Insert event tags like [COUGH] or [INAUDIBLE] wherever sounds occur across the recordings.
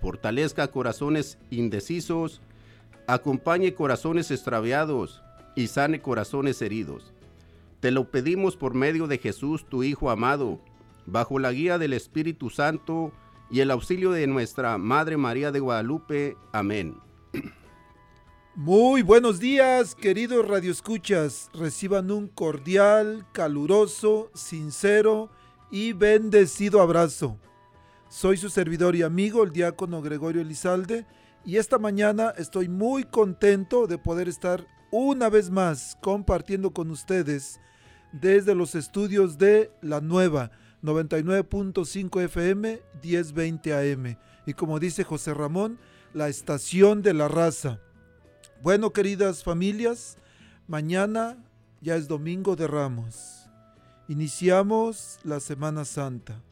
fortalezca corazones indecisos, acompañe corazones extraviados y sane corazones heridos. Te lo pedimos por medio de Jesús, tu Hijo amado, bajo la guía del Espíritu Santo y el auxilio de nuestra Madre María de Guadalupe. Amén. Muy buenos días, queridos radioescuchas. Reciban un cordial, caluroso, sincero y bendecido abrazo. Soy su servidor y amigo, el diácono Gregorio Elizalde, y esta mañana estoy muy contento de poder estar una vez más compartiendo con ustedes desde los estudios de La Nueva 99.5 FM 1020 AM y como dice José Ramón, la estación de la raza. Bueno, queridas familias, mañana ya es domingo de Ramos. Iniciamos la Semana Santa.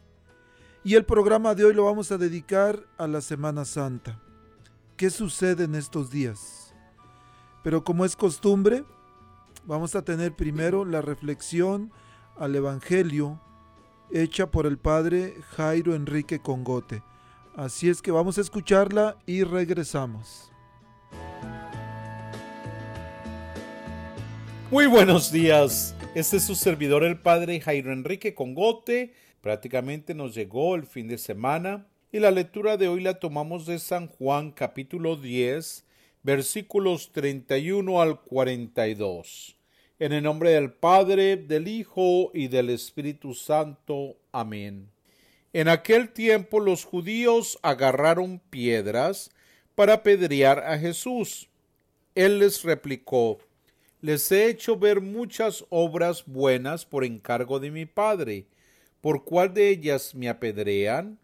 Y el programa de hoy lo vamos a dedicar a la Semana Santa. ¿Qué sucede en estos días? Pero como es costumbre, vamos a tener primero la reflexión al Evangelio hecha por el padre Jairo Enrique Congote. Así es que vamos a escucharla y regresamos. Muy buenos días. Este es su servidor el padre Jairo Enrique Congote Prácticamente nos llegó el fin de semana y la lectura de hoy la tomamos de San Juan capítulo 10 versículos 31 al 42. En el nombre del Padre, del Hijo y del Espíritu Santo. Amén. En aquel tiempo los judíos agarraron piedras para apedrear a Jesús. Él les replicó, Les he hecho ver muchas obras buenas por encargo de mi Padre ¿Por cuál de ellas me apedrean?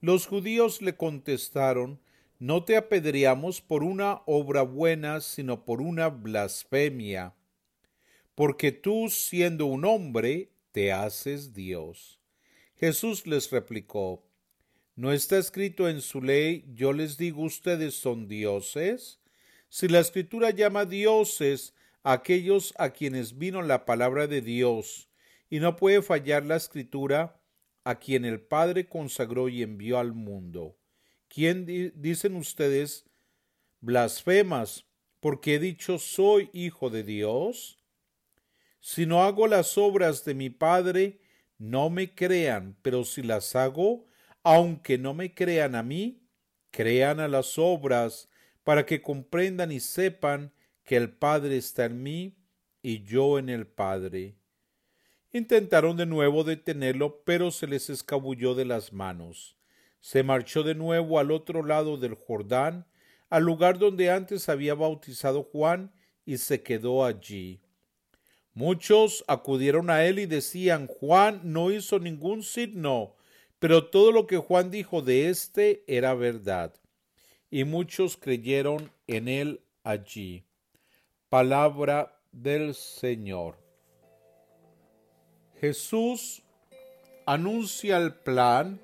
Los judíos le contestaron, No te apedreamos por una obra buena, sino por una blasfemia, porque tú, siendo un hombre, te haces Dios. Jesús les replicó, ¿No está escrito en su ley, yo les digo ustedes son dioses? Si la escritura llama dioses a aquellos a quienes vino la palabra de Dios, y no puede fallar la escritura a quien el Padre consagró y envió al mundo. ¿Quién dicen ustedes blasfemas porque he dicho soy hijo de Dios? Si no hago las obras de mi Padre, no me crean, pero si las hago, aunque no me crean a mí, crean a las obras, para que comprendan y sepan que el Padre está en mí y yo en el Padre. Intentaron de nuevo detenerlo, pero se les escabulló de las manos. Se marchó de nuevo al otro lado del Jordán, al lugar donde antes había bautizado Juan, y se quedó allí. Muchos acudieron a él y decían Juan no hizo ningún signo, pero todo lo que Juan dijo de éste era verdad. Y muchos creyeron en él allí. Palabra del Señor. Jesús anuncia el plan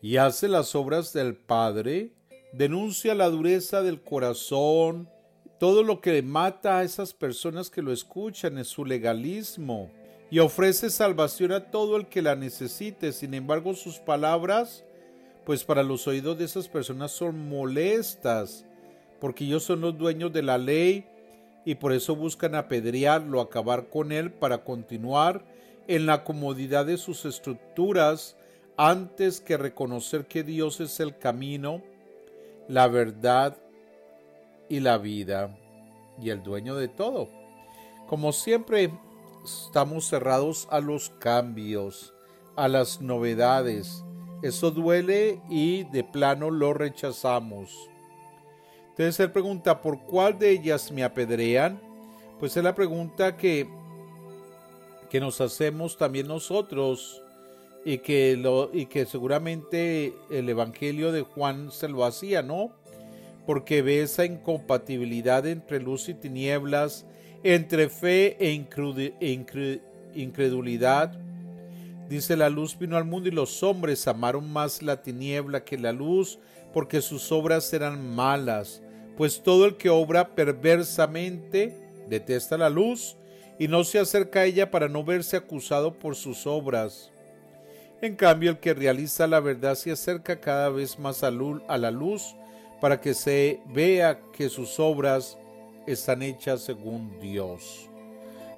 y hace las obras del Padre, denuncia la dureza del corazón, todo lo que mata a esas personas que lo escuchan es su legalismo y ofrece salvación a todo el que la necesite. Sin embargo, sus palabras, pues para los oídos de esas personas son molestas, porque ellos son los dueños de la ley y por eso buscan apedrearlo, acabar con él para continuar en la comodidad de sus estructuras antes que reconocer que Dios es el camino, la verdad y la vida y el dueño de todo. Como siempre, estamos cerrados a los cambios, a las novedades. Eso duele y de plano lo rechazamos. Entonces él pregunta, ¿por cuál de ellas me apedrean? Pues es la pregunta que, que nos hacemos también nosotros y que, lo, y que seguramente el Evangelio de Juan se lo hacía, ¿no? Porque ve esa incompatibilidad entre luz y tinieblas, entre fe e, incredulidad. Dice, la luz vino al mundo y los hombres amaron más la tiniebla que la luz, porque sus obras eran malas. Pues todo el que obra perversamente detesta la luz y no se acerca a ella para no verse acusado por sus obras. En cambio, el que realiza la verdad se acerca cada vez más a la luz para que se vea que sus obras están hechas según Dios.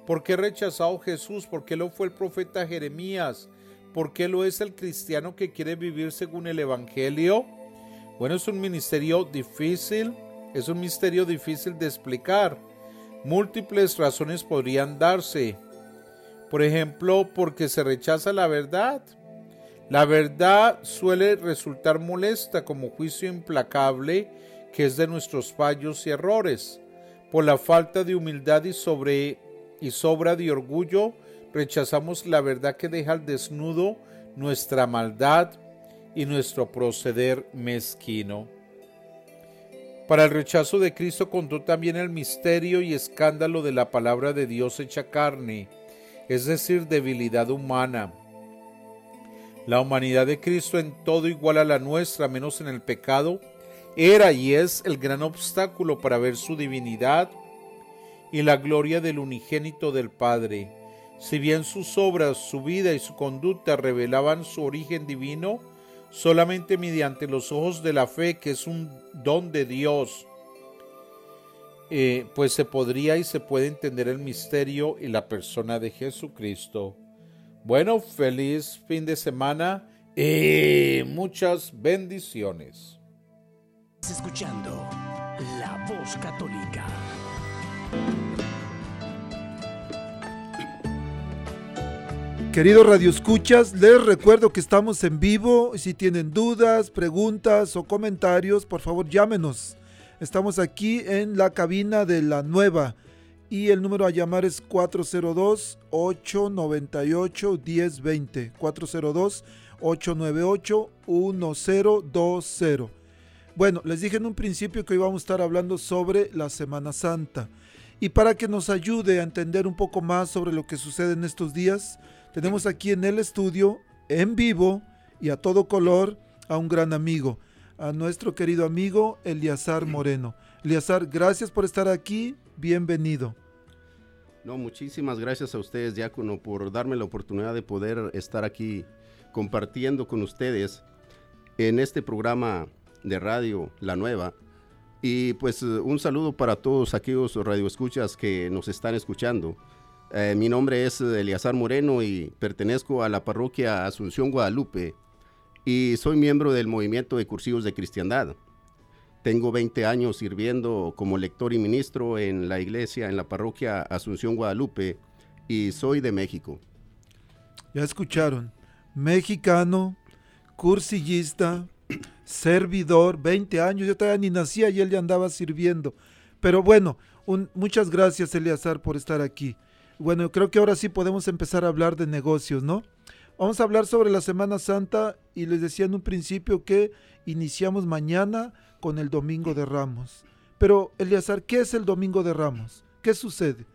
¿Por qué rechazado Jesús? ¿Por qué lo fue el profeta Jeremías? ¿Por qué lo es el cristiano que quiere vivir según el Evangelio? Bueno, es un ministerio difícil, es un misterio difícil de explicar. Múltiples razones podrían darse. Por ejemplo, porque se rechaza la verdad. La verdad suele resultar molesta como juicio implacable que es de nuestros fallos y errores. Por la falta de humildad y, sobre, y sobra de orgullo, rechazamos la verdad que deja al desnudo nuestra maldad y nuestro proceder mezquino. Para el rechazo de Cristo contó también el misterio y escándalo de la palabra de Dios hecha carne, es decir, debilidad humana. La humanidad de Cristo en todo igual a la nuestra, menos en el pecado, era y es el gran obstáculo para ver su divinidad y la gloria del unigénito del Padre. Si bien sus obras, su vida y su conducta revelaban su origen divino, solamente mediante los ojos de la fe, que es un don de Dios, eh, pues se podría y se puede entender el misterio y la persona de Jesucristo. Bueno, feliz fin de semana y muchas bendiciones escuchando La Voz Católica. Queridos radioescuchas, les recuerdo que estamos en vivo. Si tienen dudas, preguntas o comentarios, por favor llámenos. Estamos aquí en la cabina de la nueva y el número a llamar es 402-898-1020. 402-898-1020. Bueno, les dije en un principio que íbamos a estar hablando sobre la Semana Santa. Y para que nos ayude a entender un poco más sobre lo que sucede en estos días, tenemos aquí en el estudio, en vivo y a todo color, a un gran amigo, a nuestro querido amigo Eliazar Moreno. Eliazar, gracias por estar aquí, bienvenido. No, muchísimas gracias a ustedes, Diácono, por darme la oportunidad de poder estar aquí compartiendo con ustedes en este programa de radio La Nueva. Y pues un saludo para todos aquellos radioescuchas que nos están escuchando. Eh, mi nombre es Eliazar Moreno y pertenezco a la parroquia Asunción Guadalupe y soy miembro del movimiento de cursivos de cristiandad. Tengo 20 años sirviendo como lector y ministro en la iglesia, en la parroquia Asunción Guadalupe y soy de México. Ya escucharon, mexicano, cursillista, [CLEARS THROAT] servidor, 20 años, yo todavía ni nacía y él ya andaba sirviendo. Pero bueno, muchas gracias Eleazar por estar aquí. Bueno, creo que ahora sí podemos empezar a hablar de negocios, ¿no? Vamos a hablar sobre la Semana Santa y les decía en un principio que iniciamos mañana con el Domingo de Ramos. Pero Eleazar, ¿qué es el Domingo de Ramos? ¿Qué sucede?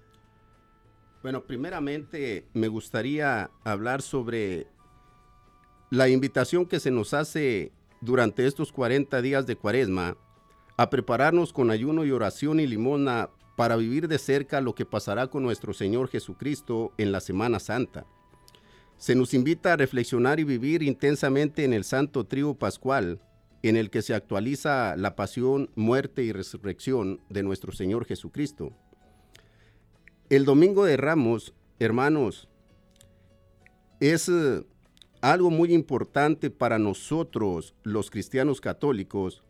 Bueno, primeramente me gustaría hablar sobre la invitación que se nos hace durante estos 40 días de cuaresma a prepararnos con ayuno y oración y limona para vivir de cerca lo que pasará con nuestro Señor Jesucristo en la Semana Santa. Se nos invita a reflexionar y vivir intensamente en el santo trío pascual, en el que se actualiza la pasión, muerte y resurrección de nuestro Señor Jesucristo. El Domingo de Ramos, hermanos, es eh, algo muy importante para nosotros los cristianos católicos,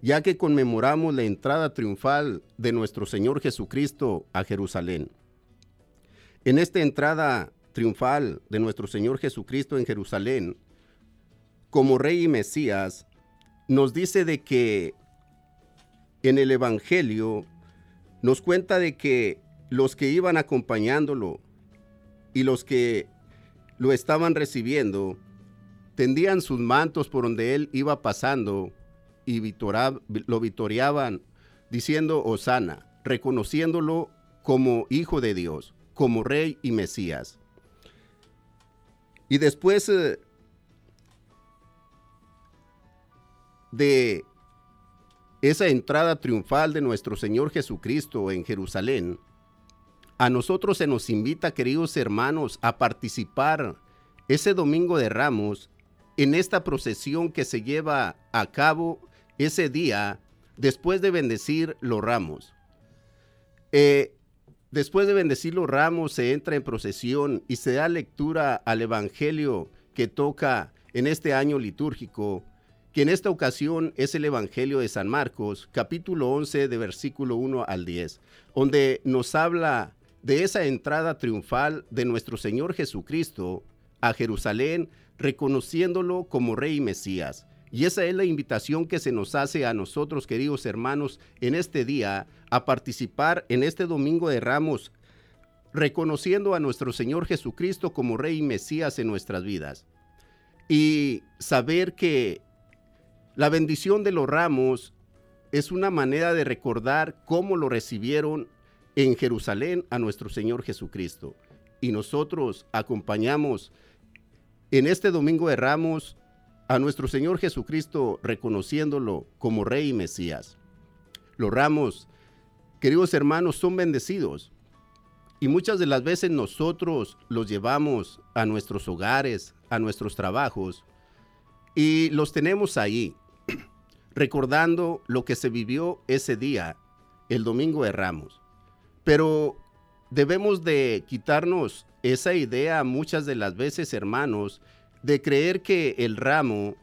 ya que conmemoramos la entrada triunfal de nuestro Señor Jesucristo a Jerusalén. En esta entrada triunfal de nuestro Señor Jesucristo en Jerusalén, como Rey y Mesías, nos dice de que en el Evangelio nos cuenta de que los que iban acompañándolo y los que lo estaban recibiendo tendían sus mantos por donde él iba pasando y lo vitoreaban diciendo Osana, reconociéndolo como hijo de Dios, como rey y Mesías. Y después eh, de esa entrada triunfal de nuestro Señor Jesucristo en Jerusalén, a nosotros se nos invita, queridos hermanos, a participar ese domingo de Ramos en esta procesión que se lleva a cabo ese día después de bendecir los ramos. Eh, después de bendecir los ramos se entra en procesión y se da lectura al Evangelio que toca en este año litúrgico, que en esta ocasión es el Evangelio de San Marcos, capítulo 11 de versículo 1 al 10, donde nos habla de esa entrada triunfal de nuestro Señor Jesucristo a Jerusalén, reconociéndolo como Rey y Mesías. Y esa es la invitación que se nos hace a nosotros, queridos hermanos, en este día, a participar en este Domingo de Ramos, reconociendo a nuestro Señor Jesucristo como Rey y Mesías en nuestras vidas. Y saber que la bendición de los ramos es una manera de recordar cómo lo recibieron en Jerusalén a nuestro Señor Jesucristo. Y nosotros acompañamos en este Domingo de Ramos a nuestro Señor Jesucristo reconociéndolo como Rey y Mesías. Los ramos, queridos hermanos, son bendecidos y muchas de las veces nosotros los llevamos a nuestros hogares, a nuestros trabajos y los tenemos ahí, [CLEARS THROAT] recordando lo que se vivió ese día, el Domingo de Ramos. Pero debemos de quitarnos esa idea muchas de las veces, hermanos, de creer que el ramo,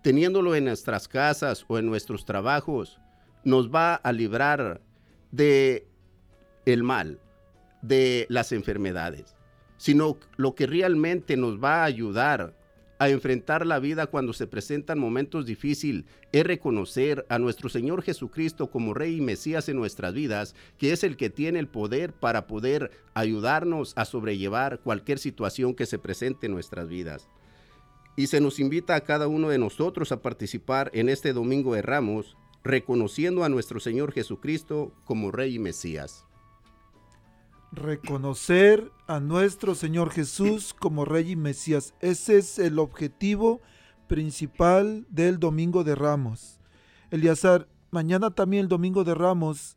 teniéndolo en nuestras casas o en nuestros trabajos, nos va a librar de el mal, de las enfermedades, sino lo que realmente nos va a ayudar a enfrentar la vida cuando se presentan momentos difíciles es reconocer a nuestro Señor Jesucristo como Rey y Mesías en nuestras vidas, que es el que tiene el poder para poder ayudarnos a sobrellevar cualquier situación que se presente en nuestras vidas. Y se nos invita a cada uno de nosotros a participar en este Domingo de Ramos, reconociendo a nuestro Señor Jesucristo como Rey y Mesías reconocer a nuestro Señor Jesús como Rey y Mesías. Ese es el objetivo principal del Domingo de Ramos. Eliazar, mañana también el Domingo de Ramos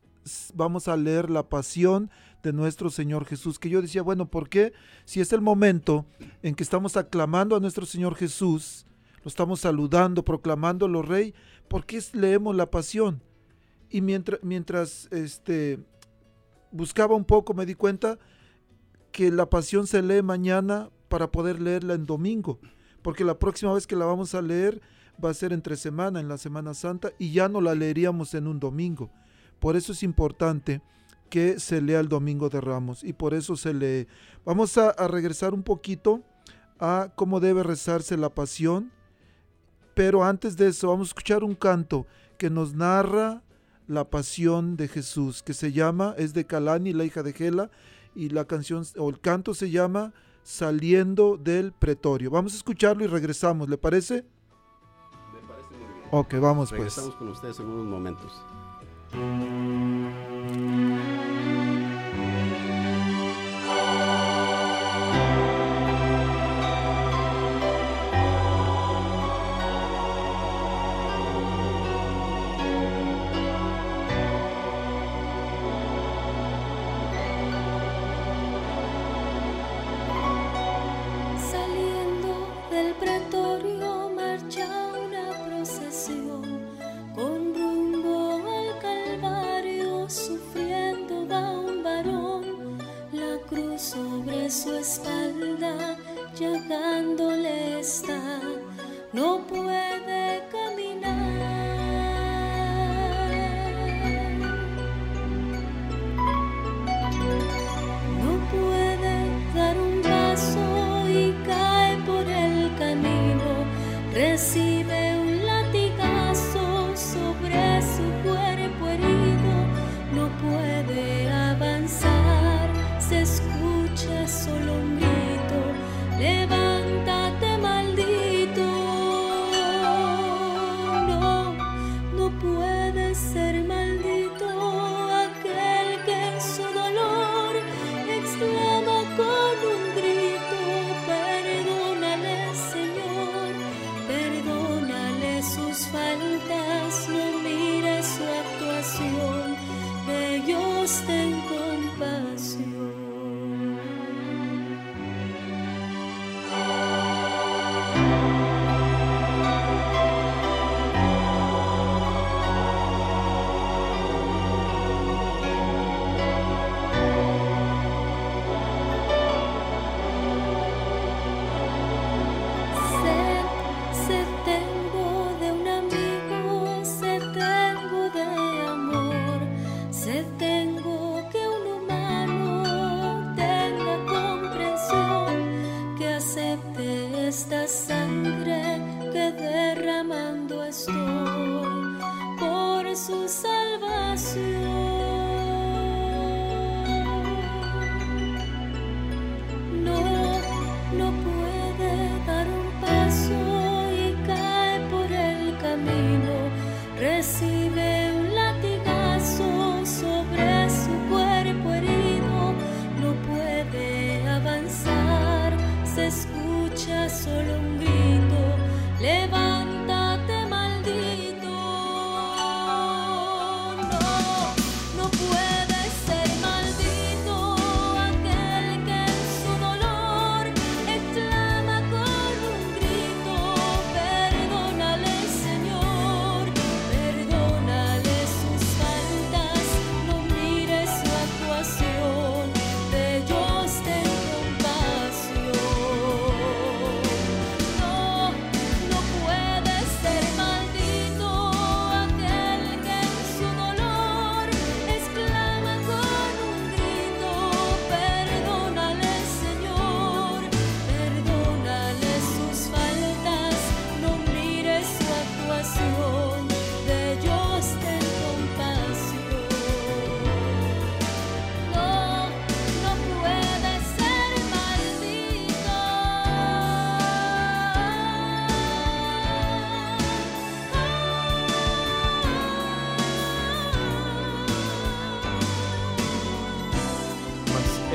vamos a leer la pasión de nuestro Señor Jesús. Que yo decía, bueno, ¿por qué? Si es el momento en que estamos aclamando a nuestro Señor Jesús, lo estamos saludando, proclamándolo Rey, ¿por qué leemos la pasión? Y mientras, mientras este, buscaba un poco, me di cuenta que la pasión se lee mañana para poder leerla en domingo, porque la próxima vez que la vamos a leer va a ser entre semana, en la Semana Santa, y ya no la leeríamos en un domingo. Por eso es importante que se lea el Domingo de Ramos y por eso se lee. Vamos a, a regresar un poquito a cómo debe rezarse la pasión, pero antes de eso vamos a escuchar un canto que nos narra la pasión de Jesús, que se llama, es de Calani, la hija de Gela, y la canción o el canto se llama Saliendo del Pretorio. Vamos a escucharlo y regresamos, ¿le parece? Me parece muy bien. Ok, vamos pues. Regresamos con ustedes en unos momentos.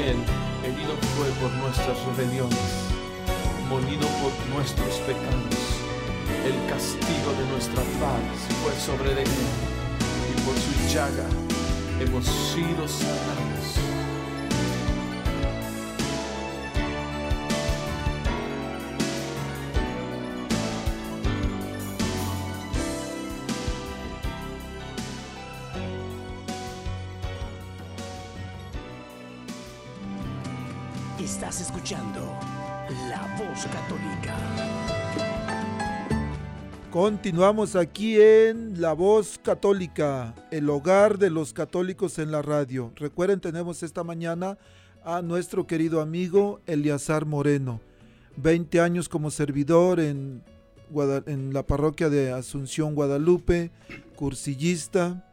Él herido fue por nuestras rebeliones, molido por nuestros pecados. El castigo de nuestra paz fue sobre Él, y por su llaga hemos sido sanados. Continuamos aquí en La Voz Católica, el hogar de los católicos en la radio. Recuerden, tenemos esta mañana a nuestro querido amigo Eliazar Moreno, 20 años como servidor en, la parroquia de Asunción, Guadalupe, cursillista.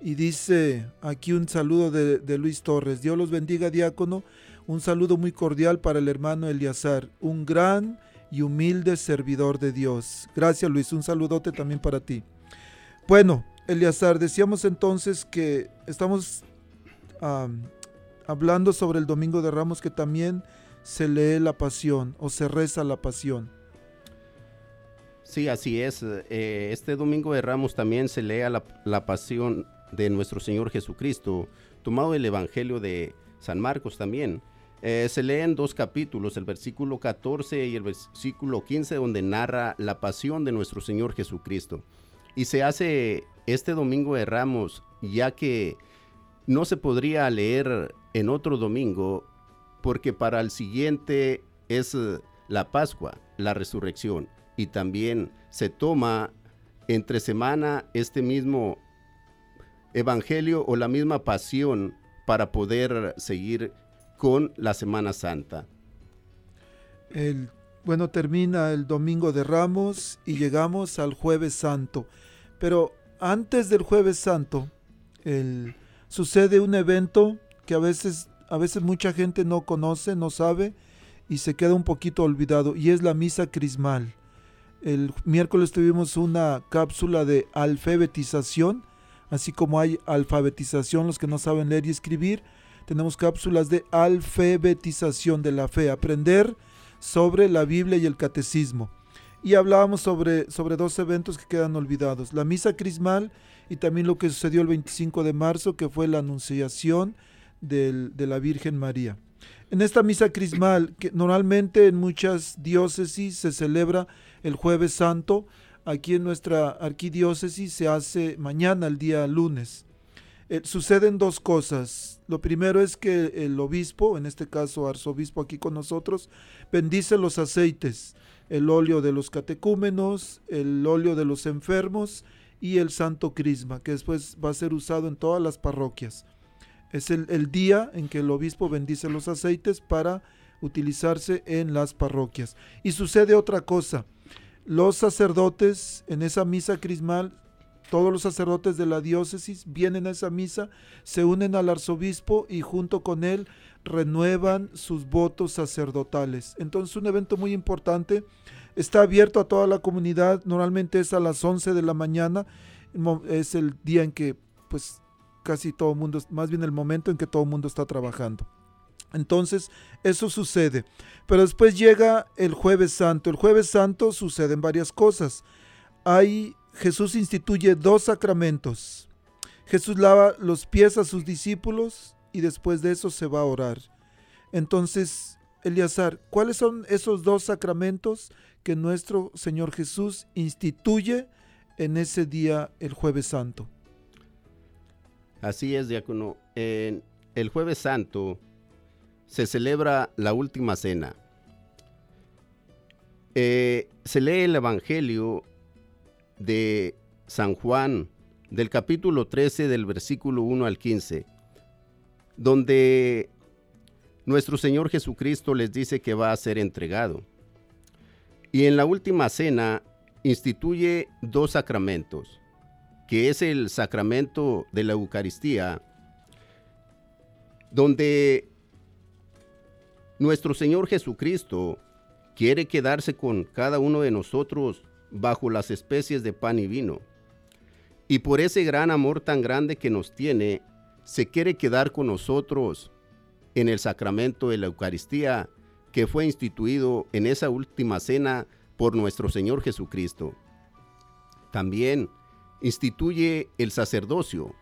Y dice aquí un saludo de, de Luis Torres. Dios los bendiga, diácono. Un saludo muy cordial para el hermano Eliazar, un gran y humilde servidor de Dios. Gracias Luis, un saludote también para ti. Bueno, Eliazar, decíamos entonces que estamos am, hablando sobre el Domingo de Ramos que también se lee la pasión o se reza la pasión. Sí, así es. Eh, este domingo de Ramos también se lea la, la pasión de nuestro Señor Jesucristo, tomado del Evangelio de San Marcos también. Eh, se leen dos capítulos, el versículo 14 y el versículo 15, donde narra la pasión de nuestro Señor Jesucristo. Y se hace este domingo de Ramos, ya que no se podría leer en otro domingo porque para el siguiente es eh, la Pascua, la resurrección, y también se toma entre semana este mismo evangelio o la misma pasión para poder seguir con la Semana Santa. El, bueno, termina el domingo de Ramos y llegamos al jueves santo. Pero antes del jueves santo, el- sucede un evento que a veces, a veces mucha gente no conoce, no sabe y se queda un poquito olvidado y es la misa crismal. El miércoles tuvimos una cápsula de alfabetización, así como hay alfabetización los que no saben leer y escribir, tenemos cápsulas de alfabetización de la fe, aprender sobre la Biblia y el catecismo. Y hablábamos sobre, sobre dos eventos que quedan olvidados, la misa crismal y también lo que sucedió el 25 de marzo, que fue la anunciación de la Virgen María. En esta misa crismal, que normalmente en muchas diócesis se celebra el jueves santo, aquí en nuestra arquidiócesis se hace mañana, el día lunes. Eh, suceden dos cosas. Lo primero es que el obispo, en este caso arzobispo aquí con nosotros, bendice los aceites, el óleo de los catecúmenos, el óleo de los enfermos y el santo crisma, que después va a ser usado en todas las parroquias. Es el, el día en que el obispo bendice los aceites para utilizarse en las parroquias. Y sucede otra cosa. Los sacerdotes en esa misa crismal, todos los sacerdotes de la diócesis vienen a esa misa, se unen al arzobispo y junto con él renuevan sus votos sacerdotales. Entonces un evento muy importante, está abierto a toda la comunidad, normalmente es a las 11 de la mañana, es el día en que pues casi todo el mundo, más bien el momento en que todo el mundo está trabajando. Entonces, eso sucede. Pero después llega el jueves santo. El jueves santo suceden varias cosas. Hay, Jesús instituye dos sacramentos. Jesús lava los pies a sus discípulos y después de eso se va a orar. Entonces, Eleazar, ¿cuáles son esos dos sacramentos que nuestro Señor Jesús instituye en ese día, el jueves santo? Así es, diácono. En el jueves santo se celebra la última cena. Eh, se lee el Evangelio de San Juan, del capítulo 13, del versículo 1 al 15, donde nuestro Señor Jesucristo les dice que va a ser entregado. Y en la última cena instituye dos sacramentos que es el sacramento de la Eucaristía, donde nuestro Señor Jesucristo quiere quedarse con cada uno de nosotros bajo las especies de pan y vino. Y por ese gran amor tan grande que nos tiene, se quiere quedar con nosotros en el sacramento de la Eucaristía que fue instituido en esa última cena por nuestro Señor Jesucristo. También instituye el sacerdocio,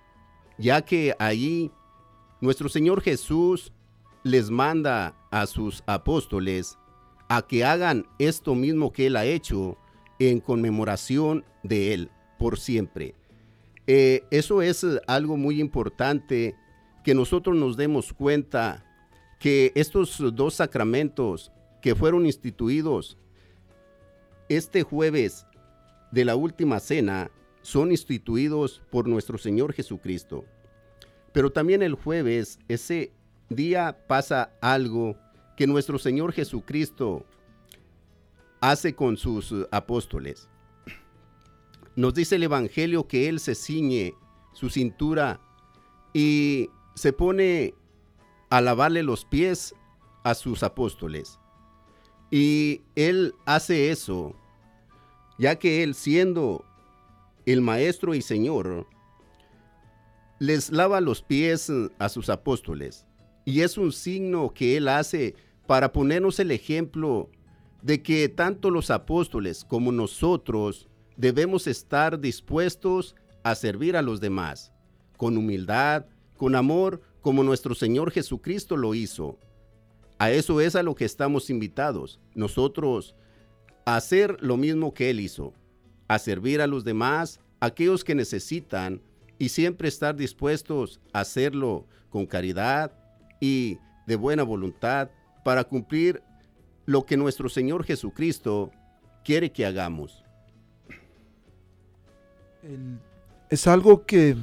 ya que allí nuestro Señor Jesús les manda a sus apóstoles a que hagan esto mismo que Él ha hecho en conmemoración de Él por siempre. Eh, eso es eh, algo muy importante que nosotros nos demos cuenta que estos dos sacramentos que fueron instituidos este jueves de la última cena son instituidos por nuestro Señor Jesucristo. Pero también el jueves, ese día pasa algo que nuestro Señor Jesucristo hace con sus eh, apóstoles. Nos dice el Evangelio que Él se ciñe su cintura y se pone a lavarle los pies a sus apóstoles. Y Él hace eso, ya que Él siendo el Maestro y Señor, les lava los pies eh, a sus apóstoles. Y es un signo que Él hace para ponernos el ejemplo de que tanto los apóstoles como nosotros debemos estar dispuestos a servir a los demás, con humildad, con amor, como nuestro Señor Jesucristo lo hizo. A eso es a lo que estamos invitados, nosotros, a hacer lo mismo que Él hizo, a servir a los demás, aquellos que necesitan, y siempre estar dispuestos a hacerlo con caridad y de buena voluntad para cumplir lo que nuestro Señor Jesucristo quiere que hagamos. Es algo que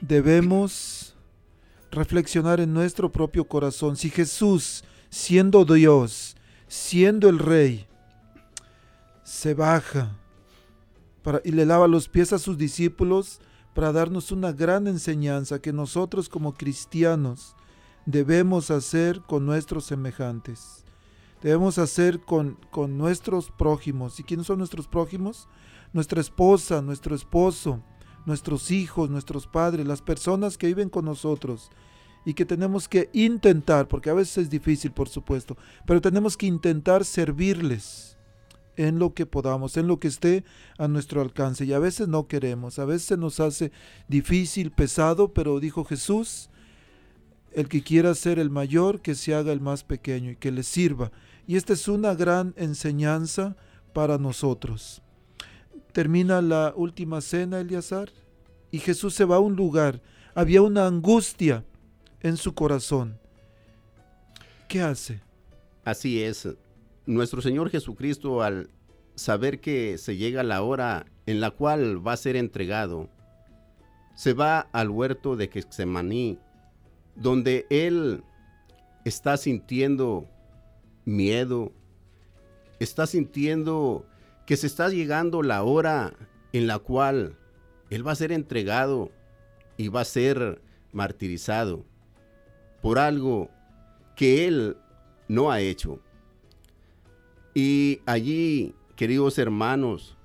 debemos reflexionar en nuestro propio corazón. Si Jesús, siendo Dios, siendo el Rey, se baja para, y le lava los pies a sus discípulos para darnos una gran enseñanza que nosotros como cristianos debemos hacer con nuestros semejantes. Debemos hacer con, con nuestros prójimos. ¿Y quiénes son nuestros prójimos? Nuestra esposa, nuestro esposo, nuestros hijos, nuestros padres, las personas que viven con nosotros y que tenemos que intentar, porque a veces es difícil, por supuesto, pero tenemos que intentar servirles en lo que podamos, en lo que esté a nuestro alcance. Y a veces no queremos, a veces nos hace difícil, pesado, pero dijo Jesús, el que quiera ser el mayor, que se haga el más pequeño y que le sirva. Y esta es una gran enseñanza para nosotros. Termina la última cena, Eleazar, y Jesús se va a un lugar. Había una angustia en su corazón. ¿Qué hace? Así es. Nuestro Señor Jesucristo, al saber que se llega la hora en la cual va a ser entregado, se va al huerto de Getsemaní, donde Él está sintiendo miedo, está sintiendo que se está llegando la hora en la cual Él va a ser entregado y va a ser martirizado por algo que Él no ha hecho. Y allí, queridos hermanos,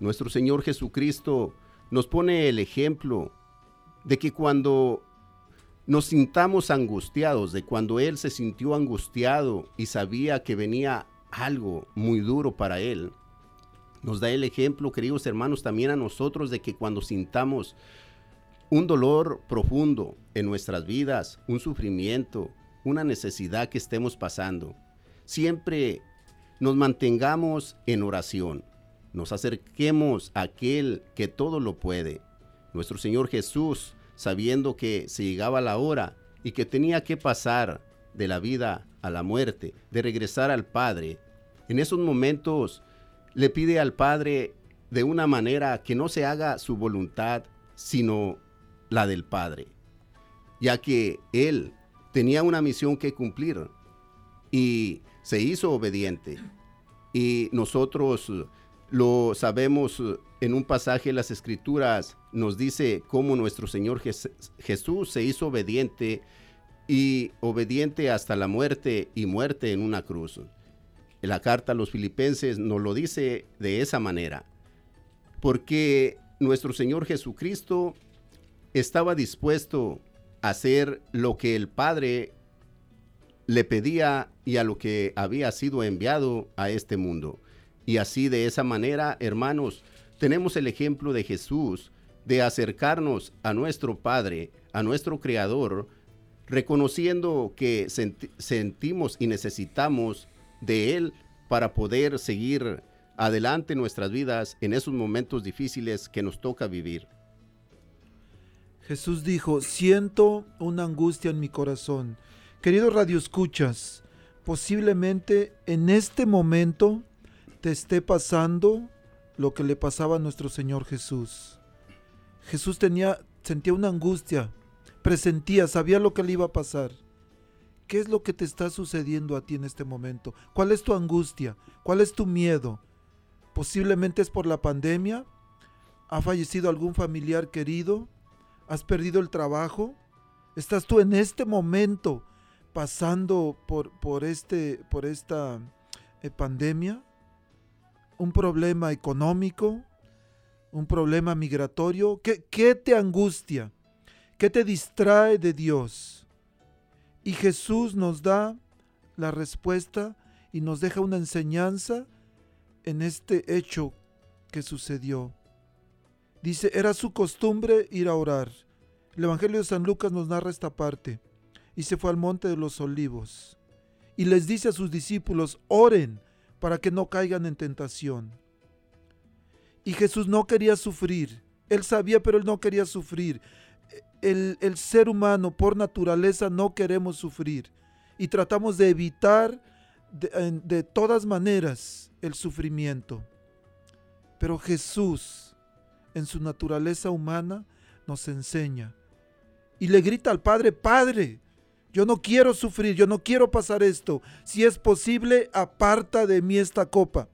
nuestro Señor Jesucristo nos pone el ejemplo de que cuando nos sintamos angustiados, de cuando Él se sintió angustiado y sabía que venía algo muy duro para Él, nos da el ejemplo, queridos hermanos, también a nosotros de que cuando sintamos un dolor profundo en nuestras vidas, un sufrimiento, una necesidad que estemos pasando, siempre nos mantengamos en oración, nos acerquemos a aquel que todo lo puede. Nuestro Señor Jesús, sabiendo que se llegaba la hora y que tenía que pasar de la vida a la muerte, de regresar al Padre, en esos momentos le pide al Padre de una manera que no se haga su voluntad, sino la del Padre, ya que Él tenía una misión que cumplir y se hizo obediente. Y nosotros lo sabemos en un pasaje de las Escrituras, nos dice cómo nuestro Señor Jes- Jesús se hizo obediente y obediente hasta la muerte y muerte en una cruz. La carta a los filipenses nos lo dice de esa manera, porque nuestro Señor Jesucristo estaba dispuesto a hacer lo que el Padre le pedía y a lo que había sido enviado a este mundo. Y así de esa manera, hermanos, tenemos el ejemplo de Jesús de acercarnos a nuestro Padre, a nuestro Creador, reconociendo que senti- sentimos y necesitamos de Él para poder seguir adelante nuestras vidas en esos momentos difíciles que nos toca vivir. Jesús dijo, siento una angustia en mi corazón. Queridos radioescuchas, posiblemente en este momento te esté pasando lo que le pasaba a nuestro Señor Jesús. Jesús tenía, sentía una angustia, presentía, sabía lo que le iba a pasar. ¿Qué es lo que te está sucediendo a ti en este momento? ¿Cuál es tu angustia? ¿Cuál es tu miedo? Posiblemente es por la pandemia. ¿Ha fallecido algún familiar querido? ¿Has perdido el trabajo? ¿Estás tú en este momento pasando por, por, este, por esta eh, pandemia? ¿Un problema económico? ¿Un problema migratorio? ¿Qué, ¿Qué te angustia? ¿Qué te distrae de Dios? Y Jesús nos da la respuesta y nos deja una enseñanza en este hecho que sucedió. Dice, era su costumbre ir a orar. El Evangelio de San Lucas nos narra esta parte. Y se fue al monte de los olivos. Y les dice a sus discípulos, oren para que no caigan en tentación. Y Jesús no quería sufrir. Él sabía, pero él no quería sufrir. El, el ser humano por naturaleza no queremos sufrir. y tratamos de evitar de, de todas maneras el sufrimiento. Pero Jesús, en su naturaleza humana, nos enseña y le grita al Padre, Padre, yo no quiero sufrir, yo no quiero pasar esto. Si es posible, aparta de mí esta copa.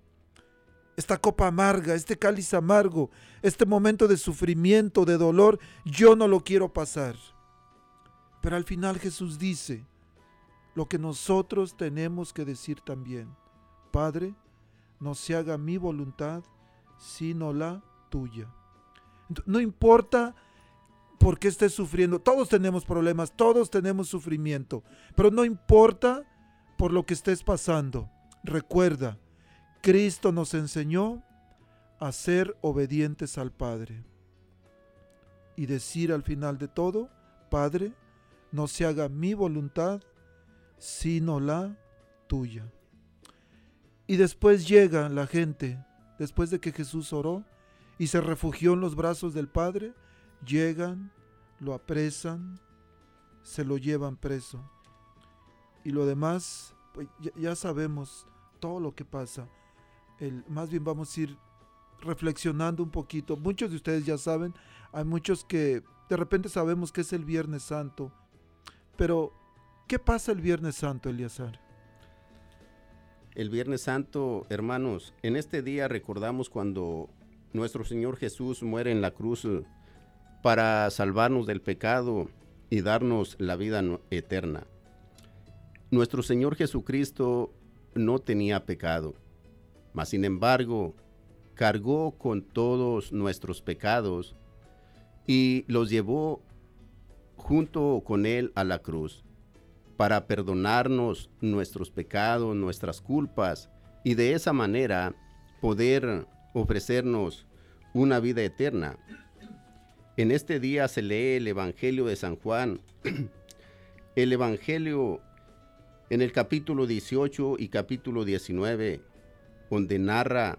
Esta copa amarga, este cáliz amargo, este momento de sufrimiento, de dolor, yo no lo quiero pasar. Pero al final Jesús dice lo que nosotros tenemos que decir también. Padre, no se haga mi voluntad, sino la tuya. No importa por qué estés sufriendo, todos tenemos problemas, todos tenemos sufrimiento, pero no importa por lo que estés pasando. Recuerda, Cristo nos enseñó a ser obedientes al Padre y decir al final de todo, Padre, no se haga mi voluntad, sino la tuya. Y después llega la gente, después de que Jesús oró y se refugió en los brazos del Padre, llegan, lo apresan, se lo llevan preso. Y lo demás, pues ya, sabemos todo lo que pasa. El, más bien vamos a ir reflexionando un poquito. Muchos de ustedes ya saben, hay muchos que de repente sabemos que es el Viernes Santo. Pero, ¿qué pasa el Viernes Santo, Eliazar? El Viernes Santo, hermanos, en este día recordamos cuando nuestro Señor Jesús muere en la cruz para salvarnos del pecado y darnos la vida eterna. Nuestro Señor Jesucristo no tenía pecado, mas sin embargo cargó con todos nuestros pecados y los llevó junto con Él a la cruz para perdonarnos nuestros pecados, nuestras culpas y de esa manera poder ofrecernos una vida eterna. En este día se lee el Evangelio de San Juan, [CLEARS THROAT] el Evangelio en el capítulo 18 y capítulo 19, donde narra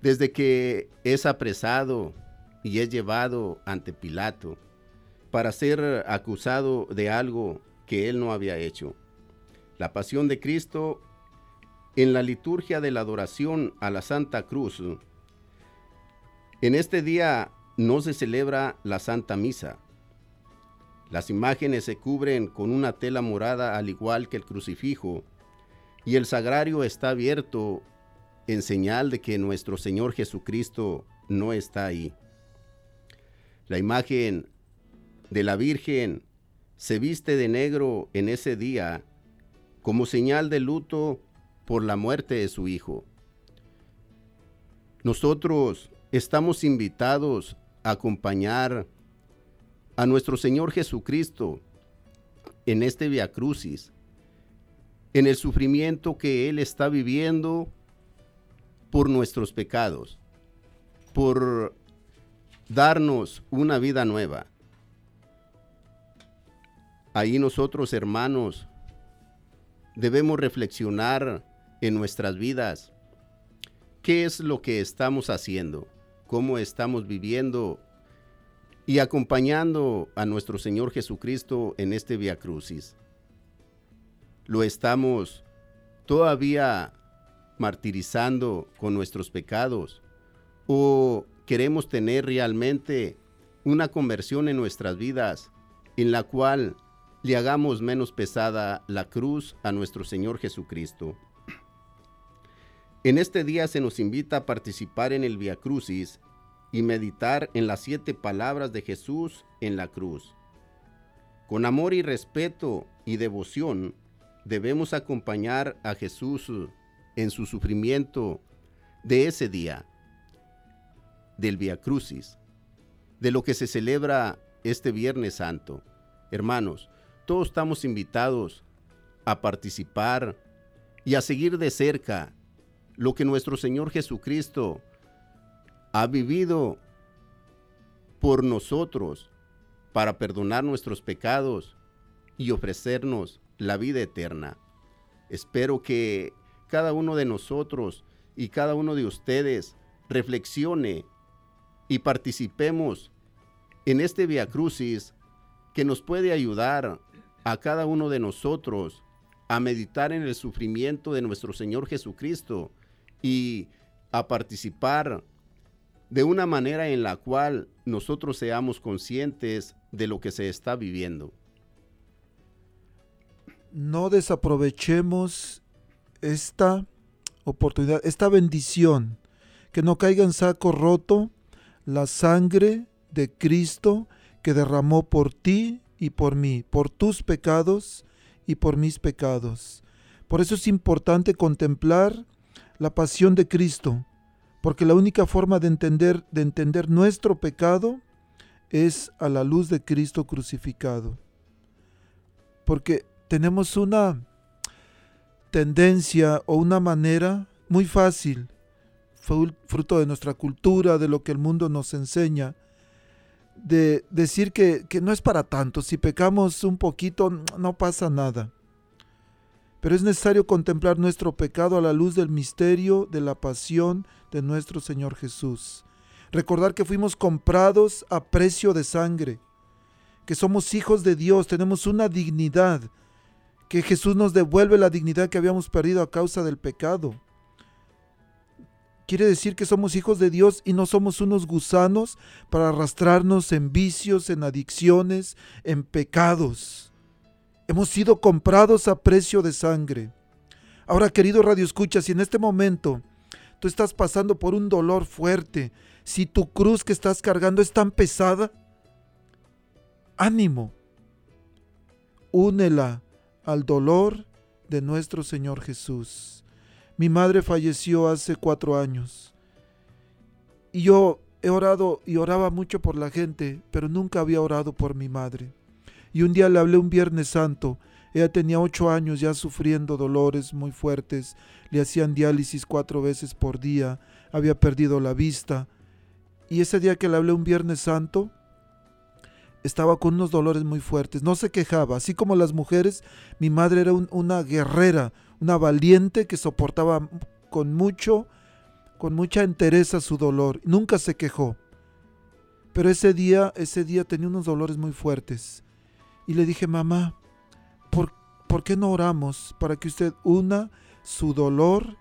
desde que es apresado y es llevado ante Pilato para ser acusado de algo que él no había hecho. La pasión de Cristo en la liturgia de la adoración a la Santa Cruz. En este día no se celebra la Santa Misa. Las imágenes se cubren con una tela morada al igual que el crucifijo y el sagrario está abierto en señal de que nuestro Señor Jesucristo no está ahí. La imagen de la Virgen se viste de negro en ese día como señal de luto por la muerte de su Hijo. Nosotros estamos invitados acompañar a nuestro Señor Jesucristo en este Via Crucis, en el sufrimiento que Él está viviendo por nuestros pecados, por darnos una vida nueva. Ahí nosotros, hermanos, debemos reflexionar en nuestras vidas qué es lo que estamos haciendo, cómo estamos viviendo y acompañando a nuestro Señor Jesucristo en este Via Crucis. Lo estamos todavía martirizando con nuestros pecados o queremos tener realmente una conversión en nuestras vidas en la cual le hagamos menos pesada la cruz a nuestro Señor Jesucristo. En este día se nos invita a participar en el Via Crucis y meditar en las siete palabras de Jesús en la cruz. Con amor y respeto y devoción debemos acompañar a Jesús en su sufrimiento de ese día, del Via Crucis, de lo que se celebra este Viernes Santo. Hermanos, todos estamos invitados a participar y a seguir de cerca lo que nuestro Señor Jesucristo ha vivido por nosotros para perdonar nuestros pecados y ofrecernos la vida eterna. Espero que cada uno de nosotros y cada uno de ustedes reflexione y participemos en este Via Crucis que nos puede ayudar a cada uno de nosotros a meditar en el sufrimiento de nuestro Señor Jesucristo y a participar de una manera en la cual nosotros seamos conscientes de lo que se está viviendo. no desaprovechemos esta oportunidad, esta bendición, que no caiga en saco roto la sangre de Cristo que derramó por ti y por mí, por tus pecados y por mis pecados. Por eso es importante contemplar la pasión de Cristo, porque la única forma de entender, de entender nuestro pecado es a la luz de Cristo crucificado. Porque tenemos una tendencia o una manera muy fácil, fruto de nuestra cultura, de lo que el mundo nos enseña, de decir que no es para tanto, si pecamos un poquito no pasa nada. Pero es necesario contemplar nuestro pecado a la luz del misterio de la pasión de nuestro Señor Jesús. Recordar que fuimos comprados a precio de sangre, que somos hijos de Dios, tenemos una dignidad, que Jesús nos devuelve la dignidad que habíamos perdido a causa del pecado. Quiere decir que somos hijos de Dios y no somos unos gusanos para arrastrarnos en vicios, en adicciones, en pecados. Hemos sido comprados a precio de sangre. Ahora, querido Radio Escucha, si en este momento tú estás pasando por un dolor fuerte, si tu cruz que estás cargando es tan pesada, ánimo. Únela al dolor de nuestro Señor Jesús. Mi madre falleció hace cuatro años. Y yo he orado y oraba mucho por la gente, pero nunca había orado por mi madre. Y un día le hablé un Viernes Santo. Ella tenía ocho años ya sufriendo dolores muy fuertes. Le hacían diálisis cuatro veces por día. Había perdido la vista. Y ese día que le hablé un Viernes Santo, estaba con unos dolores muy fuertes. No se quejaba. Así como las mujeres, mi madre era un- una guerrera, una valiente que soportaba con mucho, con mucha entereza su dolor. Nunca se quejó. Pero ese día, ese día tenía unos dolores muy fuertes. Y le dije, mamá, ¿por, ¿por qué no oramos para que usted una su dolor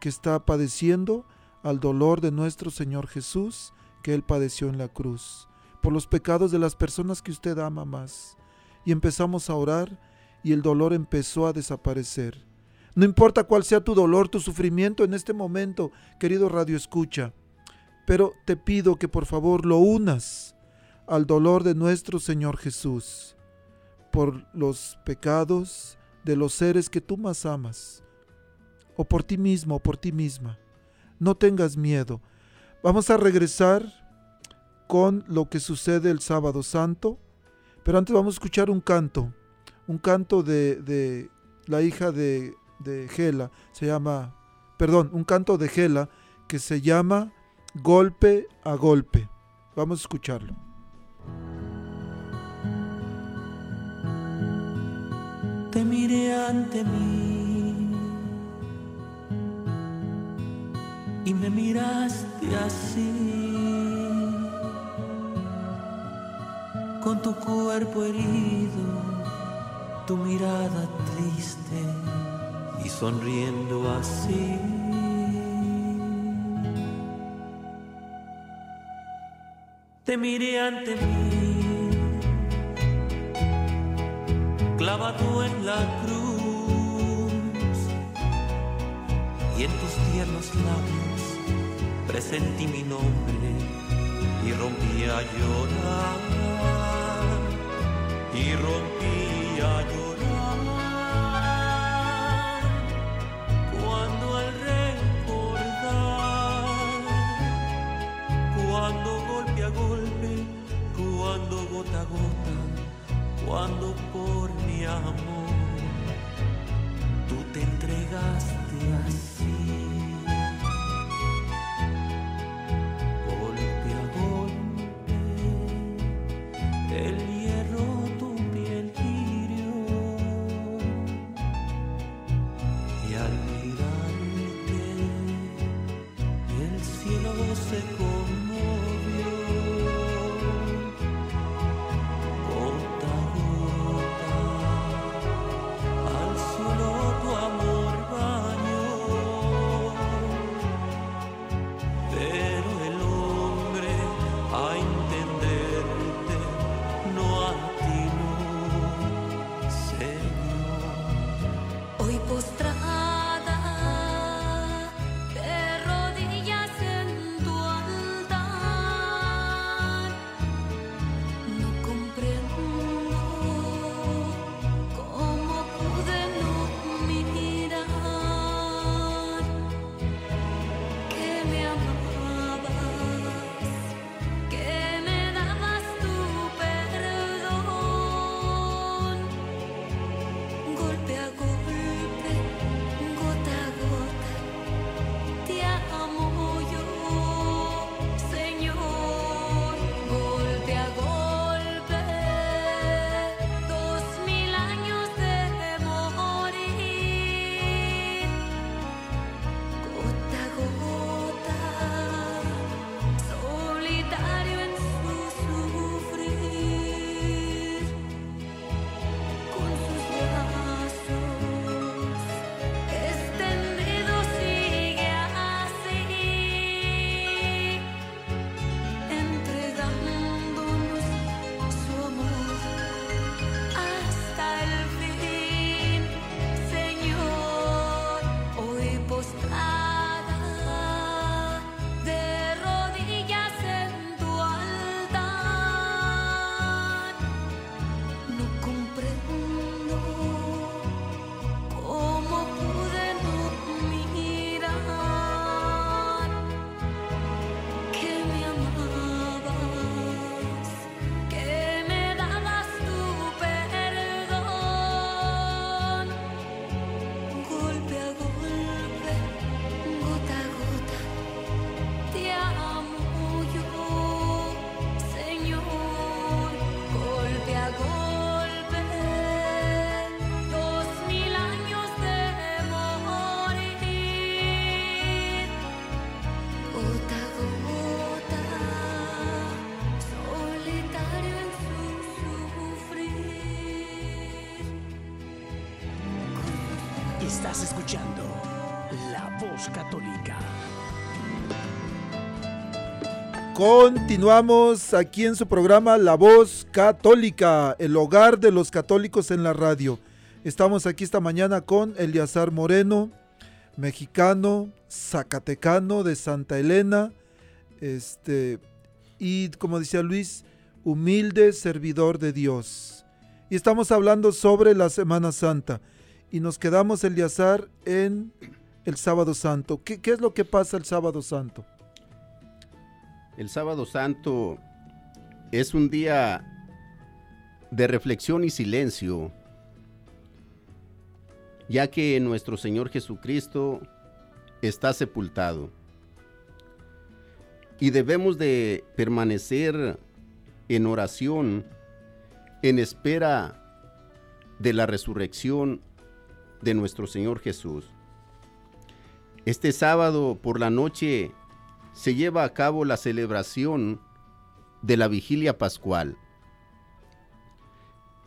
que está padeciendo al dolor de nuestro Señor Jesús que Él padeció en la cruz? Por los pecados de las personas que usted ama más. Y empezamos a orar y el dolor empezó a desaparecer. No importa cuál sea tu dolor, tu sufrimiento en este momento, querido Radio Escucha, pero te pido que por favor lo unas al dolor de nuestro Señor Jesús por los pecados de los seres que tú más amas, o por ti mismo o por ti misma. No tengas miedo. Vamos a regresar con lo que sucede el sábado santo, pero antes vamos a escuchar un canto, un canto de, de la hija de, de Gela, se llama, perdón, un canto de Gela que se llama Golpe a Golpe. Vamos a escucharlo. Te miré ante mí. Y me miraste así, con tu cuerpo herido, tu mirada triste y sonriendo así. Te miré ante mí clavado en la cruz. Y en tus tiernos labios presentí mi nombre y rompí a llorar. Y rompí a llorar cuando al recordar cuando golpe a golpe cuando gota a gota cuando por mi amor tú te entregaste así. Estás escuchando La Voz Católica. Continuamos aquí en su programa La Voz Católica, el hogar de los católicos en la radio. Estamos aquí esta mañana con Eliazar Moreno, mexicano, zacatecano de Santa Elena, este, y como decía Luis, humilde servidor de Dios. Y estamos hablando sobre la Semana Santa. Y nos quedamos, Eliazar, en el Sábado Santo. ¿Qué, qué es lo que pasa el Sábado Santo? El sábado santo es un día de reflexión y silencio, ya que nuestro Señor Jesucristo está sepultado. Y debemos de permanecer en oración, en espera de la resurrección de nuestro Señor Jesús. Este sábado por la noche se lleva a cabo la celebración de la vigilia pascual.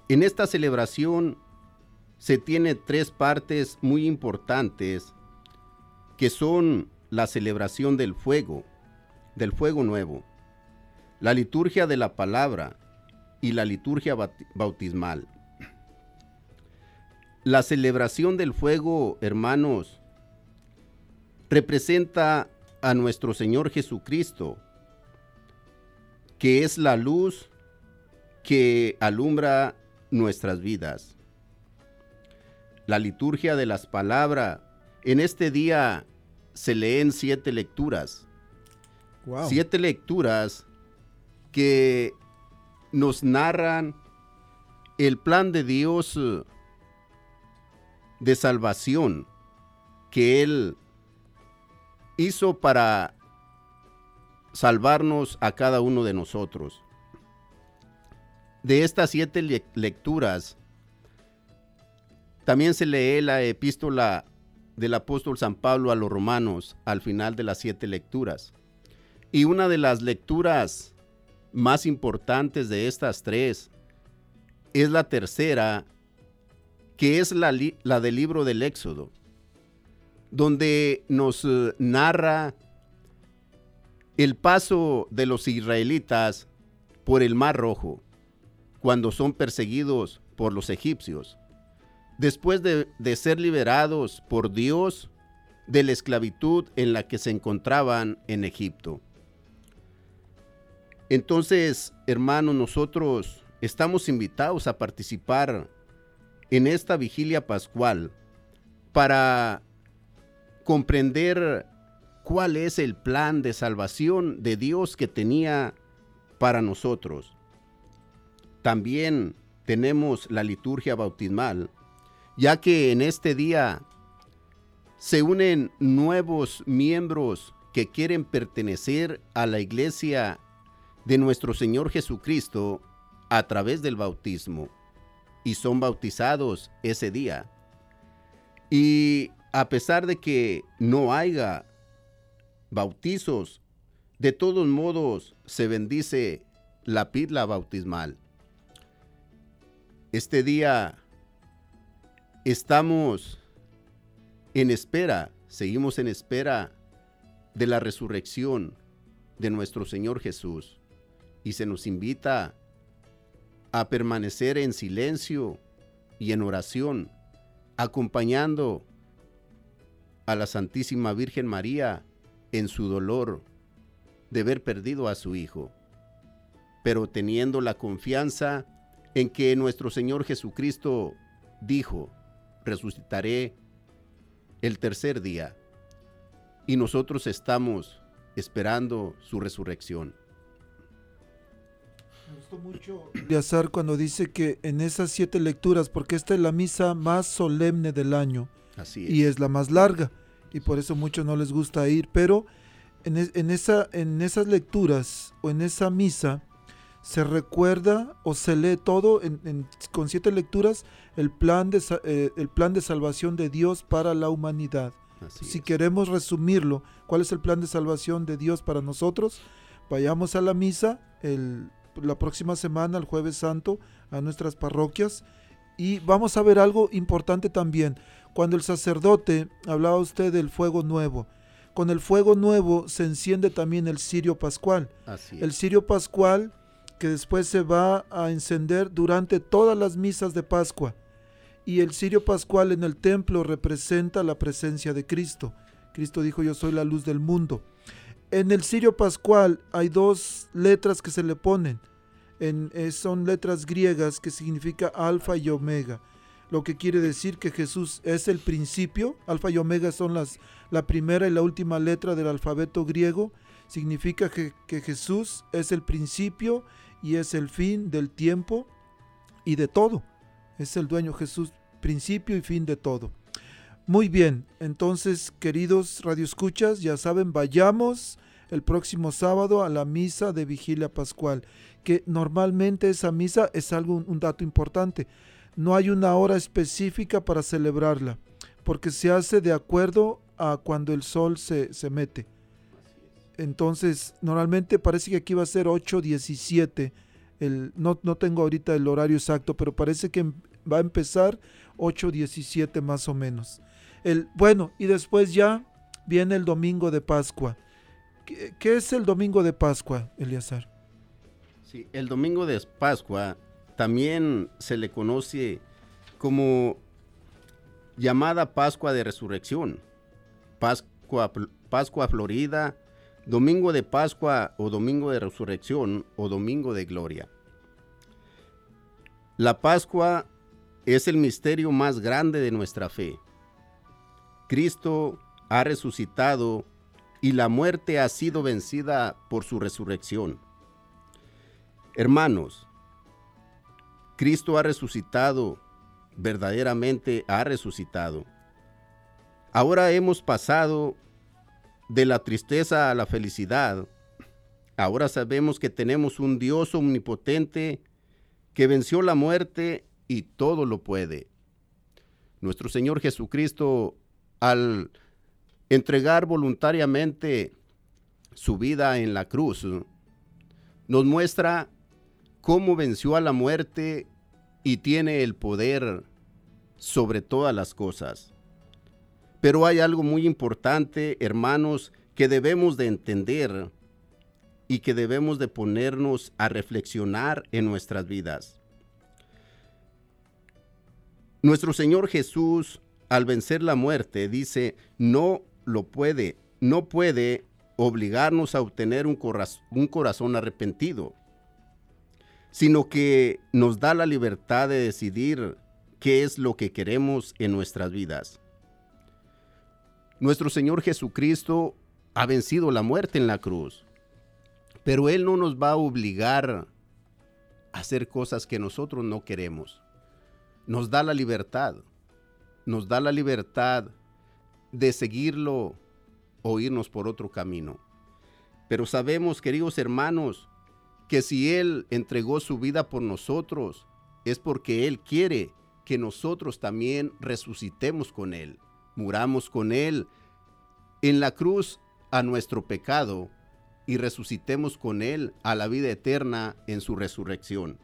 En esta celebración se tiene tres partes muy importantes que son la celebración del fuego, del fuego nuevo, la liturgia de la palabra y la liturgia baut- bautismal. La celebración del fuego, hermanos, representa a nuestro Señor Jesucristo, que es la luz que alumbra nuestras vidas. La liturgia de las palabras, en este día se leen siete lecturas, Wow. siete lecturas que nos narran el plan de Dios de salvación que Él hizo para salvarnos a cada uno de nosotros. De estas siete le- lecturas, también se lee la epístola del apóstol San Pablo a los romanos al final de las siete lecturas. Y una de las lecturas más importantes de estas tres es la tercera, que es la, del libro del Éxodo, donde nos eh, narra el paso de los israelitas por el Mar Rojo, cuando son perseguidos por los egipcios, después de, de ser liberados por Dios de la esclavitud en la que se encontraban en Egipto. Entonces, hermanos, nosotros estamos invitados a participar en esta vigilia pascual para comprender cuál es el plan de salvación de Dios que tenía para nosotros. También tenemos la liturgia bautismal, ya que en este día se unen nuevos miembros que quieren pertenecer a la iglesia de nuestro Señor Jesucristo a través del bautismo y son bautizados ese día. Y a pesar de que no haya bautizos, de todos modos se bendice la pidla bautismal. Este día estamos en espera, seguimos en espera de la resurrección de nuestro Señor Jesús y se nos invita a permanecer en silencio y en oración, acompañando a la Santísima Virgen María en su dolor de haber perdido a su Hijo, pero teniendo la confianza en que nuestro Señor Jesucristo dijo, resucitaré el tercer día, y nosotros estamos esperando su resurrección. Me gustó mucho Eleazar cuando dice que en esas siete lecturas, porque esta es la misa más solemne del año Así es. y es la más larga, y por eso muchos no les gusta ir, pero en, es- en esa, en esas lecturas o en esa misa se recuerda o se lee todo en- en- con siete lecturas el plan, de, eh, el plan de salvación de Dios para la humanidad. Así si es. queremos resumirlo, ¿cuál es el plan de salvación de Dios para nosotros? Vayamos a la misa el- la próxima semana, el jueves santo, a nuestras parroquias y vamos a ver algo importante también. Cuando el sacerdote, hablaba usted del fuego nuevo, con el fuego nuevo se enciende también el cirio pascual. Así. El cirio pascual que después se va a encender durante todas las misas de Pascua. Y el cirio pascual en el templo representa la presencia de Cristo. Cristo dijo, yo soy la luz del mundo. En el cirio pascual hay dos letras que se le ponen. En, son letras griegas que significa alfa y omega. Lo que quiere decir que Jesús es el principio. Alfa y omega son las, la primera y la última letra del alfabeto griego. Significa que Jesús es el principio y es el fin del tiempo y de todo. Es el dueño Jesús, principio y fin de todo. Muy bien, entonces queridos radioescuchas, ya saben, vayamos el próximo sábado a la misa de vigilia pascual, que normalmente esa misa es algo, un dato importante. No hay una hora específica para celebrarla, porque se hace de acuerdo a cuando el sol se, se mete. Entonces, normalmente parece que aquí va a ser 8.17. El, no, no tengo ahorita el horario exacto, pero parece que em- va a empezar 8.17 más o menos. El, bueno, y después ya viene el domingo de Pascua. ¿Qué, es el domingo de Pascua, Eliazar? Sí, el domingo de Pascua también se le conoce como llamada Pascua de Resurrección, Pascua, Pascua Florida, Domingo de Pascua o Domingo de Resurrección o Domingo de Gloria. La Pascua es el misterio más grande de nuestra fe. Cristo ha resucitado y la muerte ha sido vencida por su resurrección. Hermanos, Cristo ha resucitado, verdaderamente ha resucitado. Ahora hemos pasado de la tristeza a la felicidad. Ahora sabemos que tenemos un Dios omnipotente que venció la muerte y todo lo puede. Nuestro Señor Jesucristo, al entregar voluntariamente su vida en la cruz, nos muestra cómo venció a la muerte y tiene el poder sobre todas las cosas. Pero hay algo muy importante, hermanos, que debemos de entender y que debemos de ponernos a reflexionar en nuestras vidas. Nuestro Señor Jesús, al vencer la muerte, dice, no lo puede, no puede obligarnos a obtener un, un corazón arrepentido, sino que nos da la libertad de decidir qué es lo que queremos en nuestras vidas. Nuestro Señor Jesucristo ha vencido la muerte en la cruz, pero Él no nos va a obligar a hacer cosas que nosotros no queremos. Nos da la libertad, nos da la libertad de seguirlo o irnos por otro camino. Pero sabemos, queridos hermanos, que si Él entregó su vida por nosotros, es porque Él quiere que nosotros también resucitemos con Él, muramos con Él en la cruz a nuestro pecado y resucitemos con Él a la vida eterna en su resurrección.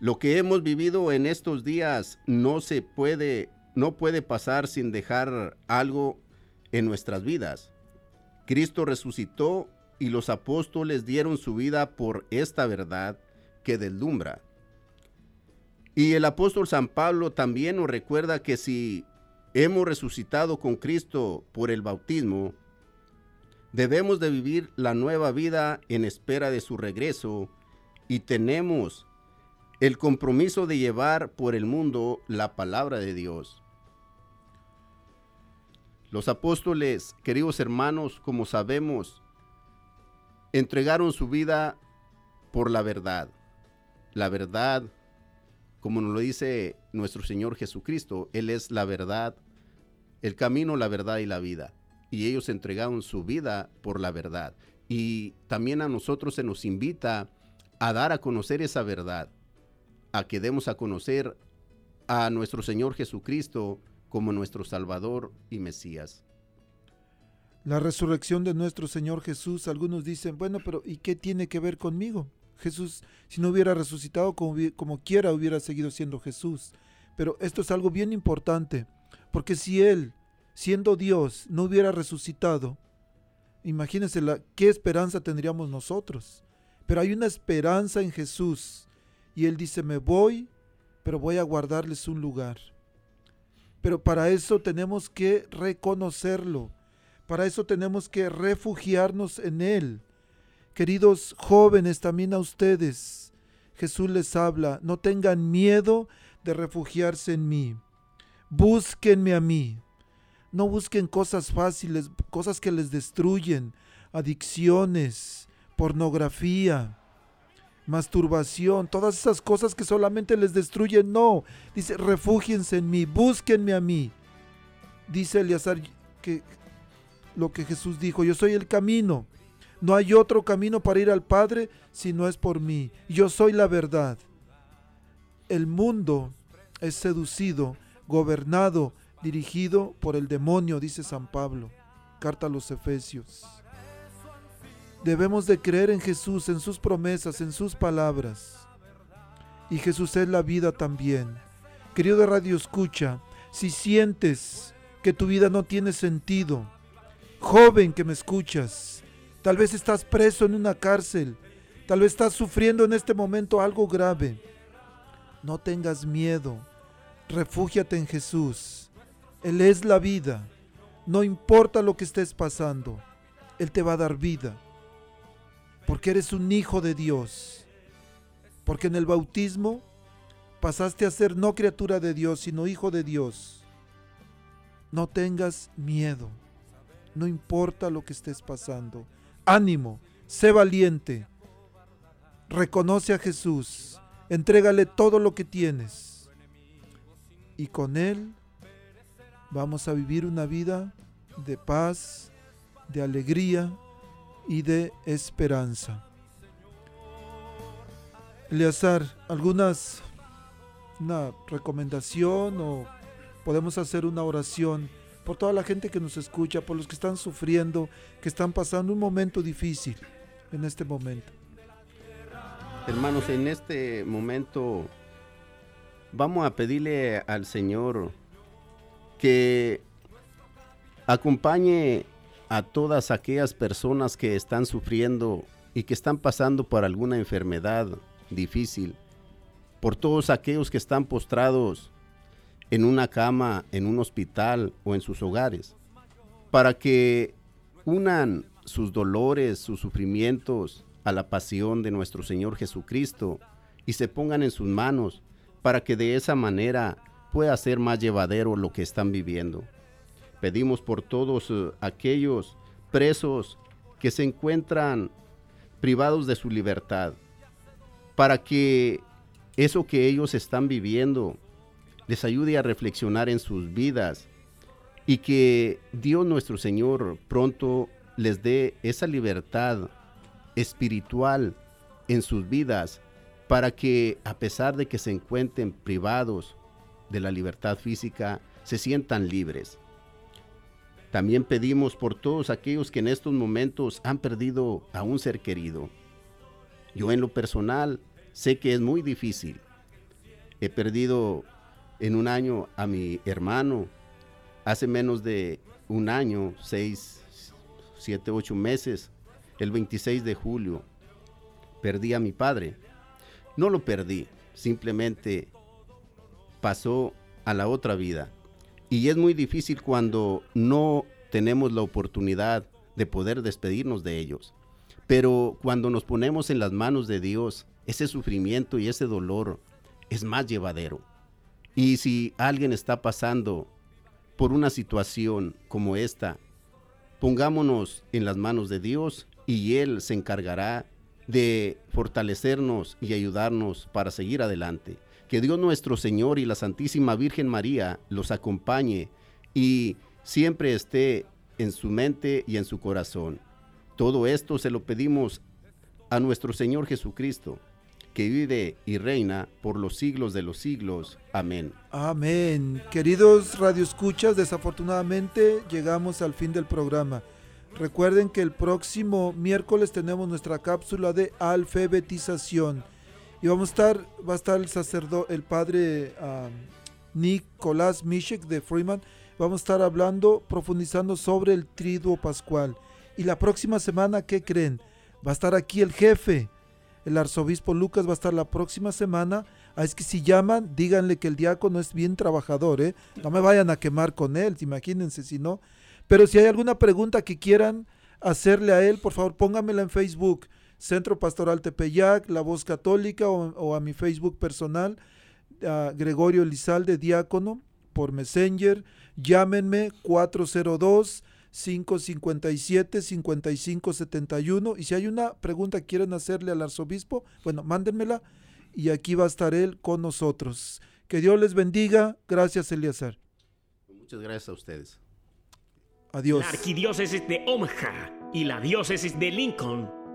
Lo que hemos vivido en estos días no se puede, no puede pasar sin dejar algo en nuestras vidas. Cristo resucitó y los apóstoles dieron su vida por esta verdad que deslumbra. Y el apóstol San Pablo también nos recuerda que si hemos resucitado con Cristo por el bautismo, debemos de vivir la nueva vida en espera de su regreso y tenemos el compromiso de llevar por el mundo la palabra de Dios. Los apóstoles, queridos hermanos, como sabemos, entregaron su vida por la verdad. La verdad, como nos lo dice nuestro Señor Jesucristo, Él es la verdad, el camino, la verdad y la vida. Y ellos entregaron su vida por la verdad. Y también a nosotros se nos invita a dar a conocer esa verdad, a que demos a conocer a nuestro Señor Jesucristo como nuestro Salvador y Mesías. La resurrección de nuestro Señor Jesús, algunos dicen, bueno, pero ¿y qué tiene que ver conmigo? Jesús, si no hubiera resucitado como, como quiera, hubiera seguido siendo Jesús. Pero esto es algo bien importante, porque si Él, siendo Dios, no hubiera resucitado, imagínense la, qué esperanza tendríamos nosotros. Pero hay una esperanza en Jesús. Y Él dice, me voy, pero voy a guardarles un lugar. Pero para eso tenemos que reconocerlo. Para eso tenemos que refugiarnos en Él. Queridos jóvenes, también a ustedes, Jesús les habla, no tengan miedo de refugiarse en mí. Búsquenme a mí. No busquen cosas fáciles, cosas que les destruyen, adicciones, pornografía, masturbación, todas esas cosas que solamente les destruyen. No, dice, refúgiense en mí, búsquenme a mí. Dice Eleazar que lo que Jesús dijo, yo soy el camino. No hay otro camino para ir al Padre si no es por mí. Yo soy la verdad. El mundo es seducido, gobernado, dirigido por el demonio, dice San Pablo. Carta a los Efesios. Debemos de creer en Jesús, en sus promesas, en sus palabras. Y Jesús es la vida también. Querido de Radio Escucha, si sientes que tu vida no tiene sentido, joven que me escuchas, tal vez estás preso en una cárcel, tal vez estás sufriendo en este momento algo grave, no tengas miedo, refúgiate en Jesús. Él es la vida. No importa lo que estés pasando, Él te va a dar vida. Porque eres un hijo de Dios. Porque en el bautismo pasaste a ser no criatura de Dios, sino hijo de Dios. No tengas miedo. No importa lo que estés pasando. Ánimo, sé valiente. Reconoce a Jesús. Entrégale todo lo que tienes. Y con Él vamos a vivir una vida de paz, de alegría y de esperanza. Eleazar, ¿algunas una recomendación o podemos hacer una oración por toda la gente que nos escucha, por los que están sufriendo, que están pasando un momento difícil en este momento? Hermanos, en este momento vamos a pedirle al Señor que acompañe a todas aquellas personas que están sufriendo y que están pasando por alguna enfermedad difícil, por todos aquellos que están postrados en una cama, en un hospital o en sus hogares, para que unan sus dolores, sus sufrimientos a la pasión de nuestro Señor Jesucristo y se pongan en sus manos para que de esa manera pueda ser más llevadero lo que están viviendo. Pedimos por todos eh, aquellos presos que se encuentran privados de su libertad, para que eso que ellos están viviendo les ayude a reflexionar en sus vidas y que Dios nuestro Señor pronto les dé esa libertad espiritual en sus vidas para que a pesar de que se encuentren privados de la libertad física, se sientan libres. También pedimos por todos aquellos que en estos momentos han perdido a un ser querido. Yo en lo personal sé que es muy difícil. He perdido en un año a mi hermano. Hace menos de un año, seis, siete, ocho meses, el 26 de julio, perdí a mi padre. No lo perdí, simplemente pasó a la otra vida. Y es muy difícil cuando no tenemos la oportunidad de poder despedirnos de ellos. Pero cuando nos ponemos en las manos de Dios, ese sufrimiento y ese dolor es más llevadero. Y si alguien está pasando por una situación como esta, pongámonos en las manos de Dios y Él se encargará de fortalecernos y ayudarnos para seguir adelante. Que Dios nuestro Señor y la Santísima Virgen María los acompañe y siempre esté en su mente y en su corazón. Todo esto se lo pedimos a nuestro Señor Jesucristo, que vive y reina por los siglos de los siglos. Amén. Amén. Queridos radioescuchas, desafortunadamente llegamos al fin del programa. Recuerden que el próximo miércoles tenemos nuestra cápsula de alfabetización y vamos a estar, va a estar el sacerdote, el padre ah, Nicolás Mishek de Freeman. Vamos a estar hablando, profundizando sobre el triduo pascual. Y la próxima semana, ¿qué creen? Va a estar aquí el jefe. El arzobispo Lucas va a estar la próxima semana. Ah, es que si llaman, díganle que el diácono es bien trabajador, ¿eh? No me vayan a quemar con él, imagínense si no. Pero si hay alguna pregunta que quieran hacerle a él, por favor pónganmela en Facebook, Centro Pastoral Tepeyac, La Voz Católica o, o a mi Facebook personal, a Gregorio Lizalde, diácono, por Messenger. Llámenme 402 557 5571 y si hay una pregunta que quieren hacerle al arzobispo, bueno, mándenmela y aquí va a estar él con nosotros. Que Dios les bendiga. Gracias, Eliazar. Muchas gracias a ustedes. Adiós. La arquidiócesis de Omaha y la diócesis de Lincoln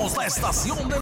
Somos la estación de